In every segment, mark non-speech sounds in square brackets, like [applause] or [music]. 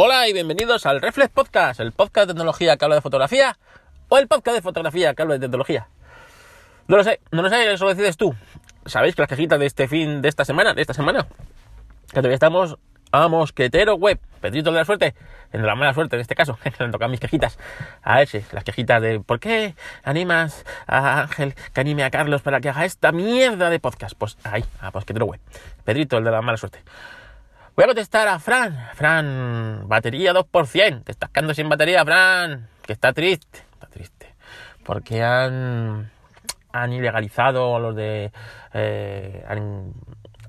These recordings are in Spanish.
Hola y bienvenidos al Reflex Podcast, el podcast de tecnología que habla de fotografía o el podcast de fotografía que habla de tecnología. No lo sé, no lo sé, eso lo decides tú. ¿Sabéis que las cajitas de este fin, de esta semana, de esta semana, que todavía estamos a mosquetero web, Pedrito de la suerte, en la mala suerte en este caso, [laughs] que le tocan mis quejitas a ese, las quejitas de ¿por qué animas a Ángel que anime a Carlos para que haga esta mierda de podcast? Pues ahí, a mosquetero web, Pedrito el de la mala suerte. Voy a contestar a Fran. Fran, batería 2%. Te estás quedando sin batería, Fran. Que está triste. Está triste. Porque han, han ilegalizado los de... Eh, han,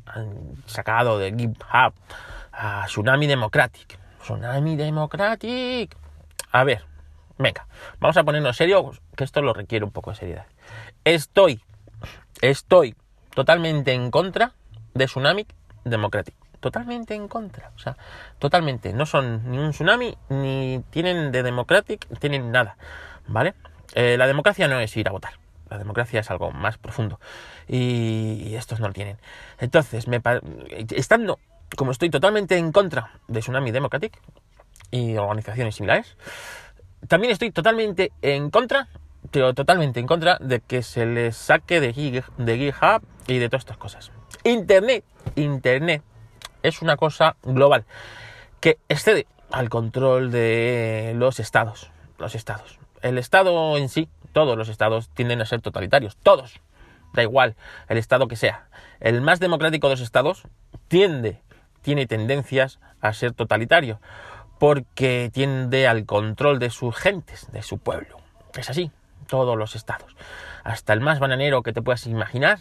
han, sacado de GitHub a Tsunami Democratic. Tsunami Democratic. A ver, venga. Vamos a ponernos serio, que esto lo requiere un poco de seriedad. Estoy, estoy totalmente en contra de Tsunami Democratic totalmente en contra. O sea, totalmente. No son ni un tsunami, ni tienen de democratic, tienen nada. ¿Vale? Eh, la democracia no es ir a votar. La democracia es algo más profundo. Y, estos no lo tienen. Entonces, me estando, como estoy totalmente en contra de Tsunami Democratic y organizaciones similares, también estoy totalmente en contra, pero totalmente en contra de que se les saque de, de GitHub y de todas estas cosas. Internet, Internet es una cosa global que excede al control de los estados. Los estados. El estado en sí, todos los estados tienden a ser totalitarios. Todos. Da igual el estado que sea. El más democrático de los estados tiende, tiene tendencias a ser totalitario. Porque tiende al control de sus gentes, de su pueblo. Es así. Todos los estados. Hasta el más bananero que te puedas imaginar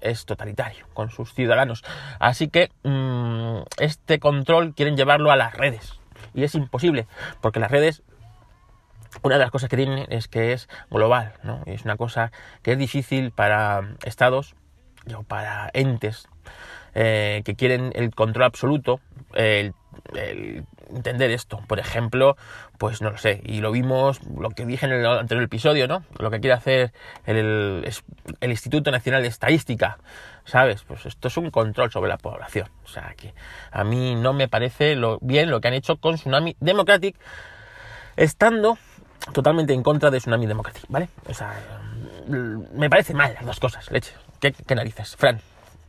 es totalitario con sus ciudadanos. Así que mmm, este control quieren llevarlo a las redes. Y es imposible, porque las redes, una de las cosas que tienen es que es global, ¿no? es una cosa que es difícil para estados o para entes eh, que quieren el control absoluto, el entender esto. Por ejemplo, pues no lo sé, y lo vimos, lo que dije en el anterior episodio, ¿no? Lo que quiere hacer el, el, Instituto Nacional de Estadística, ¿sabes? Pues esto es un control sobre la población. O sea, que a mí no me parece lo, bien lo que han hecho con Tsunami Democratic, estando totalmente en contra de Tsunami Democratic, ¿vale? O sea, me parece mal las dos cosas, leche. ¿Qué, qué narices, Fran?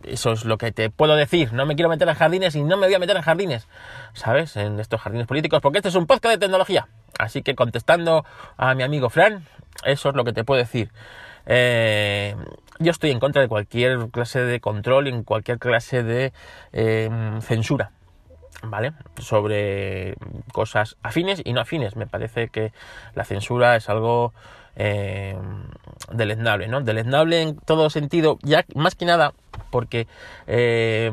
Eso es lo que te puedo decir. No me quiero meter en jardines y no me voy a meter en jardines, ¿sabes? En estos jardines políticos, porque este es un podcast de tecnología. Así que contestando a mi amigo Fran, eso es lo que te puedo decir. Eh, yo estoy en contra de cualquier clase de control, en cualquier clase de em, censura, ¿vale? Sobre cosas afines y no afines. Me parece que la censura es algo eh, deleznable, ¿no? Deleznable en todo sentido, ya más que nada porque eh,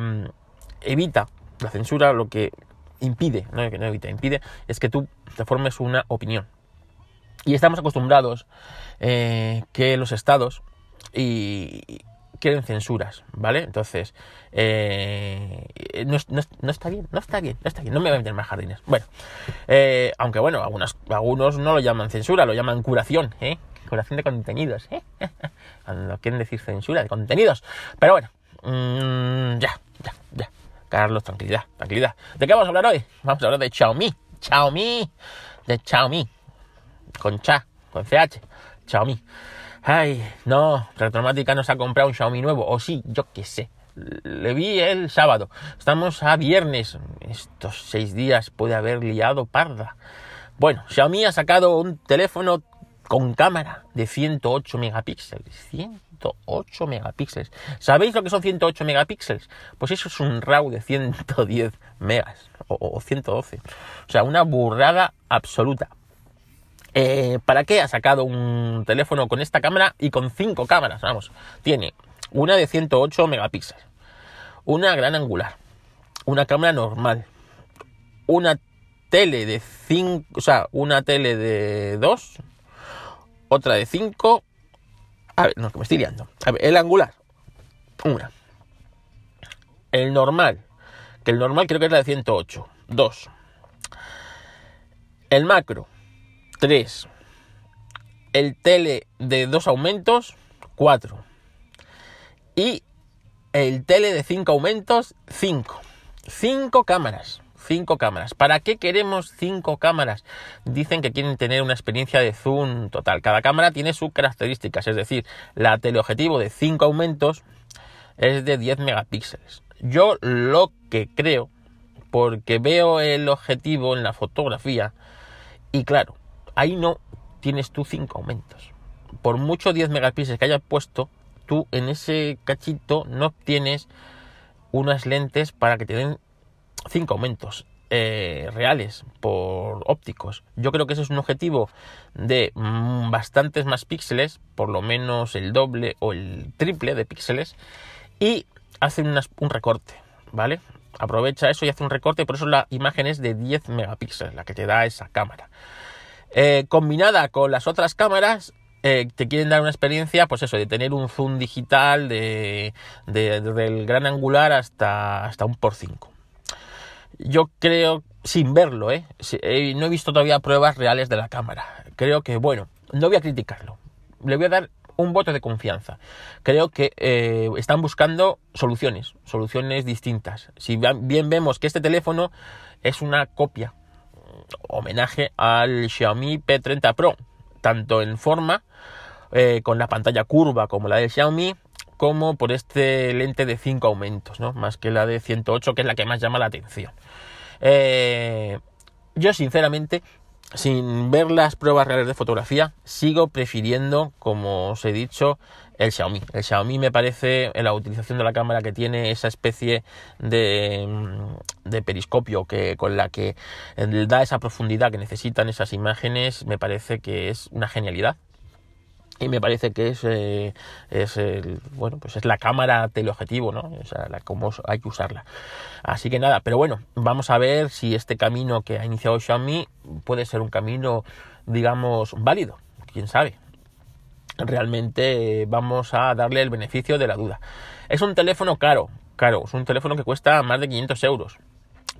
evita la censura, lo que impide, no que no evita, impide, es que tú te formes una opinión. Y estamos acostumbrados eh, que los estados y, quieren censuras, ¿vale? Entonces, eh, no, está bien, no está bien, no está bien, no me voy a meter más jardines. Bueno, eh, aunque bueno, algunos, algunos no lo llaman censura, lo llaman curación, ¿eh? Curación de contenidos, ¿eh? [laughs] Cuando quieren decir censura de contenidos. Pero bueno, mmm, ya, ya, ya. Carlos, tranquilidad, tranquilidad. ¿De qué vamos a hablar hoy? Vamos a hablar de Xiaomi. Xiaomi. De Xiaomi. Con Cha, con CH. Xiaomi. Ay, no, Retromática nos ha comprado un Xiaomi nuevo. O sí, yo qué sé. Le vi el sábado. Estamos a viernes. Estos seis días puede haber liado parda. Bueno, Xiaomi ha sacado un teléfono con cámara de 108 megapíxeles. 108 megapíxeles. ¿Sabéis lo que son 108 megapíxeles? Pues eso es un RAW de 110 megas o, 112. O sea, una burrada absoluta. Eh, ¿Para qué ha sacado un teléfono con esta cámara y con cinco cámaras? Vamos, tiene una de 108 megapíxeles, una gran angular, una cámara normal, una tele de 5, o sea, una tele de 2, otra de 5, a ver, no, que me estoy liando. A ver, el angular, una. El normal, que el normal creo que es la de 108, 2. El macro, 3. El tele de dos aumentos, 4. Y el tele de 5 aumentos, 5. 5 cámaras. cinco cámaras. ¿Para qué queremos cinco cámaras? Dicen que quieren tener una experiencia de zoom total. Cada cámara tiene sus características, es decir, la teleobjetivo de 5 aumentos es de 10 megapíxeles. Yo lo que creo, porque veo el objetivo en la fotografía, y claro, ahí no tienes tú 5 aumentos. Por mucho 10 megapíxeles que hayas puesto, tú en ese cachito no obtienes unas lentes para que te den 5 aumentos eh, reales por ópticos. Yo creo que ese es un objetivo de mm, bastantes más píxeles, por lo menos el doble o el triple de píxeles, y hace un recorte, ¿vale? Aprovecha eso y hace un recorte, por eso la imagen es de 10 megapíxeles, la que te da esa cámara. Eh, combinada con las otras cámaras, eh, te quieren dar una experiencia, pues eso, de tener un zoom digital de, del gran angular hasta, hasta un por 5. Yo creo, sin verlo, ¿eh? ¿eh? no he visto todavía pruebas reales de la cámara. Creo que, bueno, no voy a criticarlo. Le voy a dar un voto de confianza. Creo que están buscando soluciones, soluciones distintas. Si bien vemos que este teléfono es una copia, homenaje al Xiaomi P30 Pro, tanto en forma, eh, con la pantalla curva como la de Xiaomi, como por este lente de 5 aumentos, ¿no? Más que la de 108, que es la que más llama la atención. Eh, yo, sinceramente, sin ver las pruebas reales de fotografía, sigo prefiriendo, como os he dicho, el Xiaomi. El Xiaomi me parece, en la utilización de la cámara que tiene esa especie de, mm, de periscopio que, con la que da esa profundidad que necesitan esas imágenes, me parece que es una genialidad y me parece que es, eh, es el, bueno pues es la cámara teleobjetivo no o sea la, cómo hay que usarla. Así que nada pero bueno vamos a ver si este camino que ha iniciado Xiaomi puede ser un camino digamos válido. Quién sabe realmente vamos a darle el beneficio de la duda. Es un teléfono caro caro. Es un teléfono que cuesta más de 500 euros.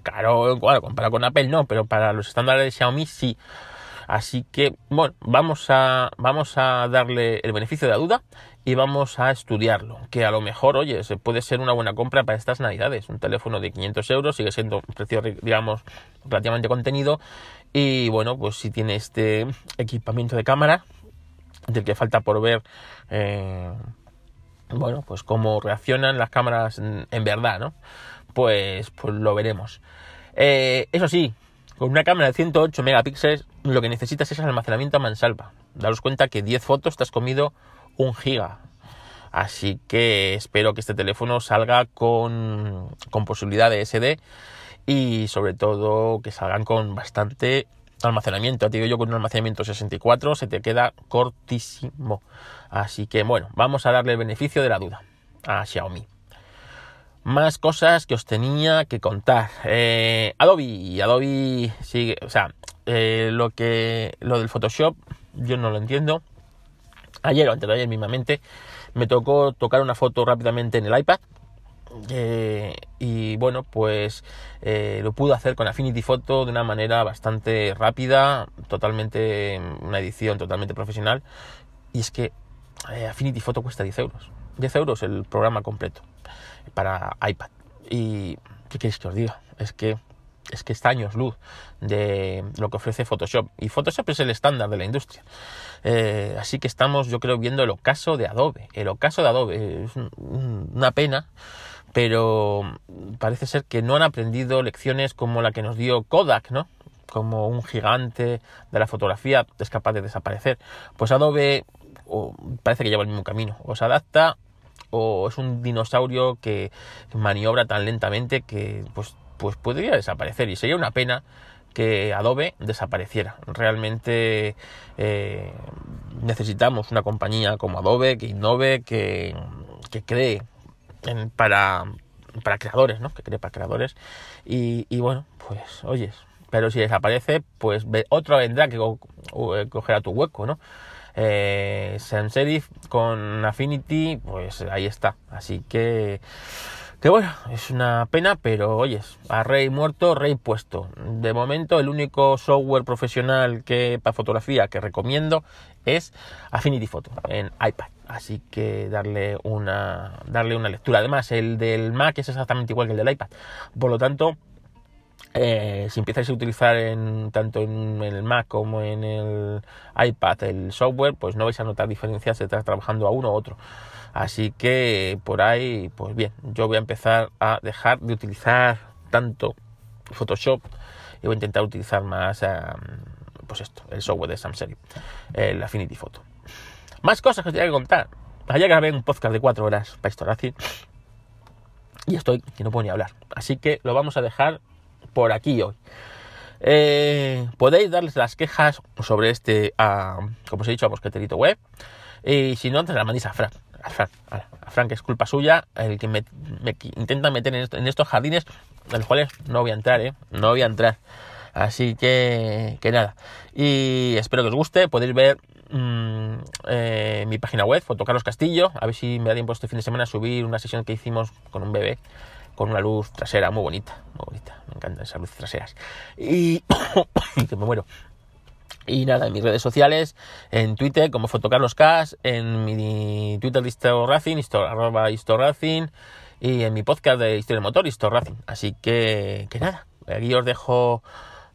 Caro bueno, comparado con Apple no pero para los estándares de Xiaomi sí Así que, bueno, vamos a, vamos a darle el beneficio de la duda y vamos a estudiarlo. Que a lo mejor, oye, se puede ser una buena compra para estas navidades. Un teléfono de 500 euros sigue siendo un precio, digamos, relativamente contenido. Y bueno, pues si tiene este equipamiento de cámara, del que falta por ver. Eh, bueno, pues cómo reaccionan las cámaras en, verdad, ¿no? Pues, pues lo veremos. Eh, eso sí, con una cámara de 108 megapíxeles lo que necesitas es almacenamiento a mansalva. Daros cuenta que 10 fotos te has comido un giga. Así que espero que este teléfono salga con, con posibilidad de SD y sobre todo que salgan con bastante almacenamiento. Te digo yo con un almacenamiento 64 se te queda cortísimo. Así que bueno, vamos a darle el beneficio de la duda a Xiaomi más cosas que os tenía que contar. Eh, Adobe, Adobe sigue, o sea, eh, lo que lo del Photoshop yo no lo entiendo. Ayer o antes de ayer mismamente me tocó tocar una foto rápidamente en el iPad. Eh, y bueno, pues lo pude hacer con Affinity Photo de una manera bastante rápida, totalmente una edición totalmente profesional. Y es que Affinity Photo cuesta 10 euros. 10 euros el programa completo para iPad. Y ¿qué queréis que os diga? Es que es que está años luz de lo que ofrece Photoshop. Y Photoshop es el estándar de la industria. Eh, así que estamos, yo creo, viendo el ocaso de Adobe. El ocaso de Adobe es una pena, pero parece ser que no han aprendido lecciones como la que nos dio Kodak, ¿no? Como un gigante de la fotografía es capaz de desaparecer. Pues Adobe parece que lleva el mismo camino. O se adapta o es un dinosaurio que maniobra tan lentamente que pues, pues podría desaparecer y sería una pena que Adobe desapareciera. Realmente eh, necesitamos una compañía como Adobe que innove, que, que cree para, para creadores, ¿no? Que cree para creadores. Y, y bueno, pues oyes, pero si desaparece, pues otro vendrá que cogerá tu hueco, ¿no? Eh, sans serif con Affinity, pues ahí está. Así que, que bueno, es una pena, pero oyes, a rey muerto, rey puesto. De momento, el único software profesional que para fotografía que recomiendo es Affinity Photo en iPad. Así que darle una, darle una lectura. Además, el del Mac es exactamente igual que el del iPad. Por lo tanto, eh, si empiezas a utilizar en, tanto en, el Mac como en el iPad el software, pues no vais a notar diferencias si estás trabajando a uno u otro. Así que por ahí, pues bien, yo voy a empezar a dejar de utilizar tanto Photoshop y voy a intentar utilizar más, pues esto, el software de Samsung, el Affinity Photo. Más cosas que os tengo que contar. Ayer grabé un podcast de 4 horas para Historacid y estoy que no puedo ni hablar. Así que lo vamos a dejar por aquí hoy. Eh, podéis darles las quejas sobre este, como os he dicho, a Mosqueterito Web. Y si no, antes la mandéis a Fran. A Fran, a que es culpa suya, el que me, intenta meter en, estos jardines, en los cuales no voy a entrar, ¿eh? No voy a entrar. Así que, que nada. Y espero que os guste. Podéis ver mm, eh, mi página web, Fotocarlos Castillo. A ver si me da tiempo este fin de semana a subir una sesión que hicimos con un bebé con una luz trasera muy bonita, muy bonita, me encantan esas luces traseras. Y [coughs] que me muero. Y nada, en mis redes sociales, en Twitter como Fotocarloscas, en mi Twitter de Historracing, arroba Historracing, y en mi podcast de Historia del Motor, Historracing. Así que, que nada, aquí os dejo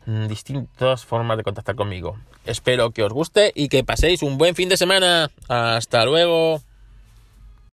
mm, distintas formas de contactar conmigo. Espero que os guste y que paséis un buen fin de semana. Hasta luego.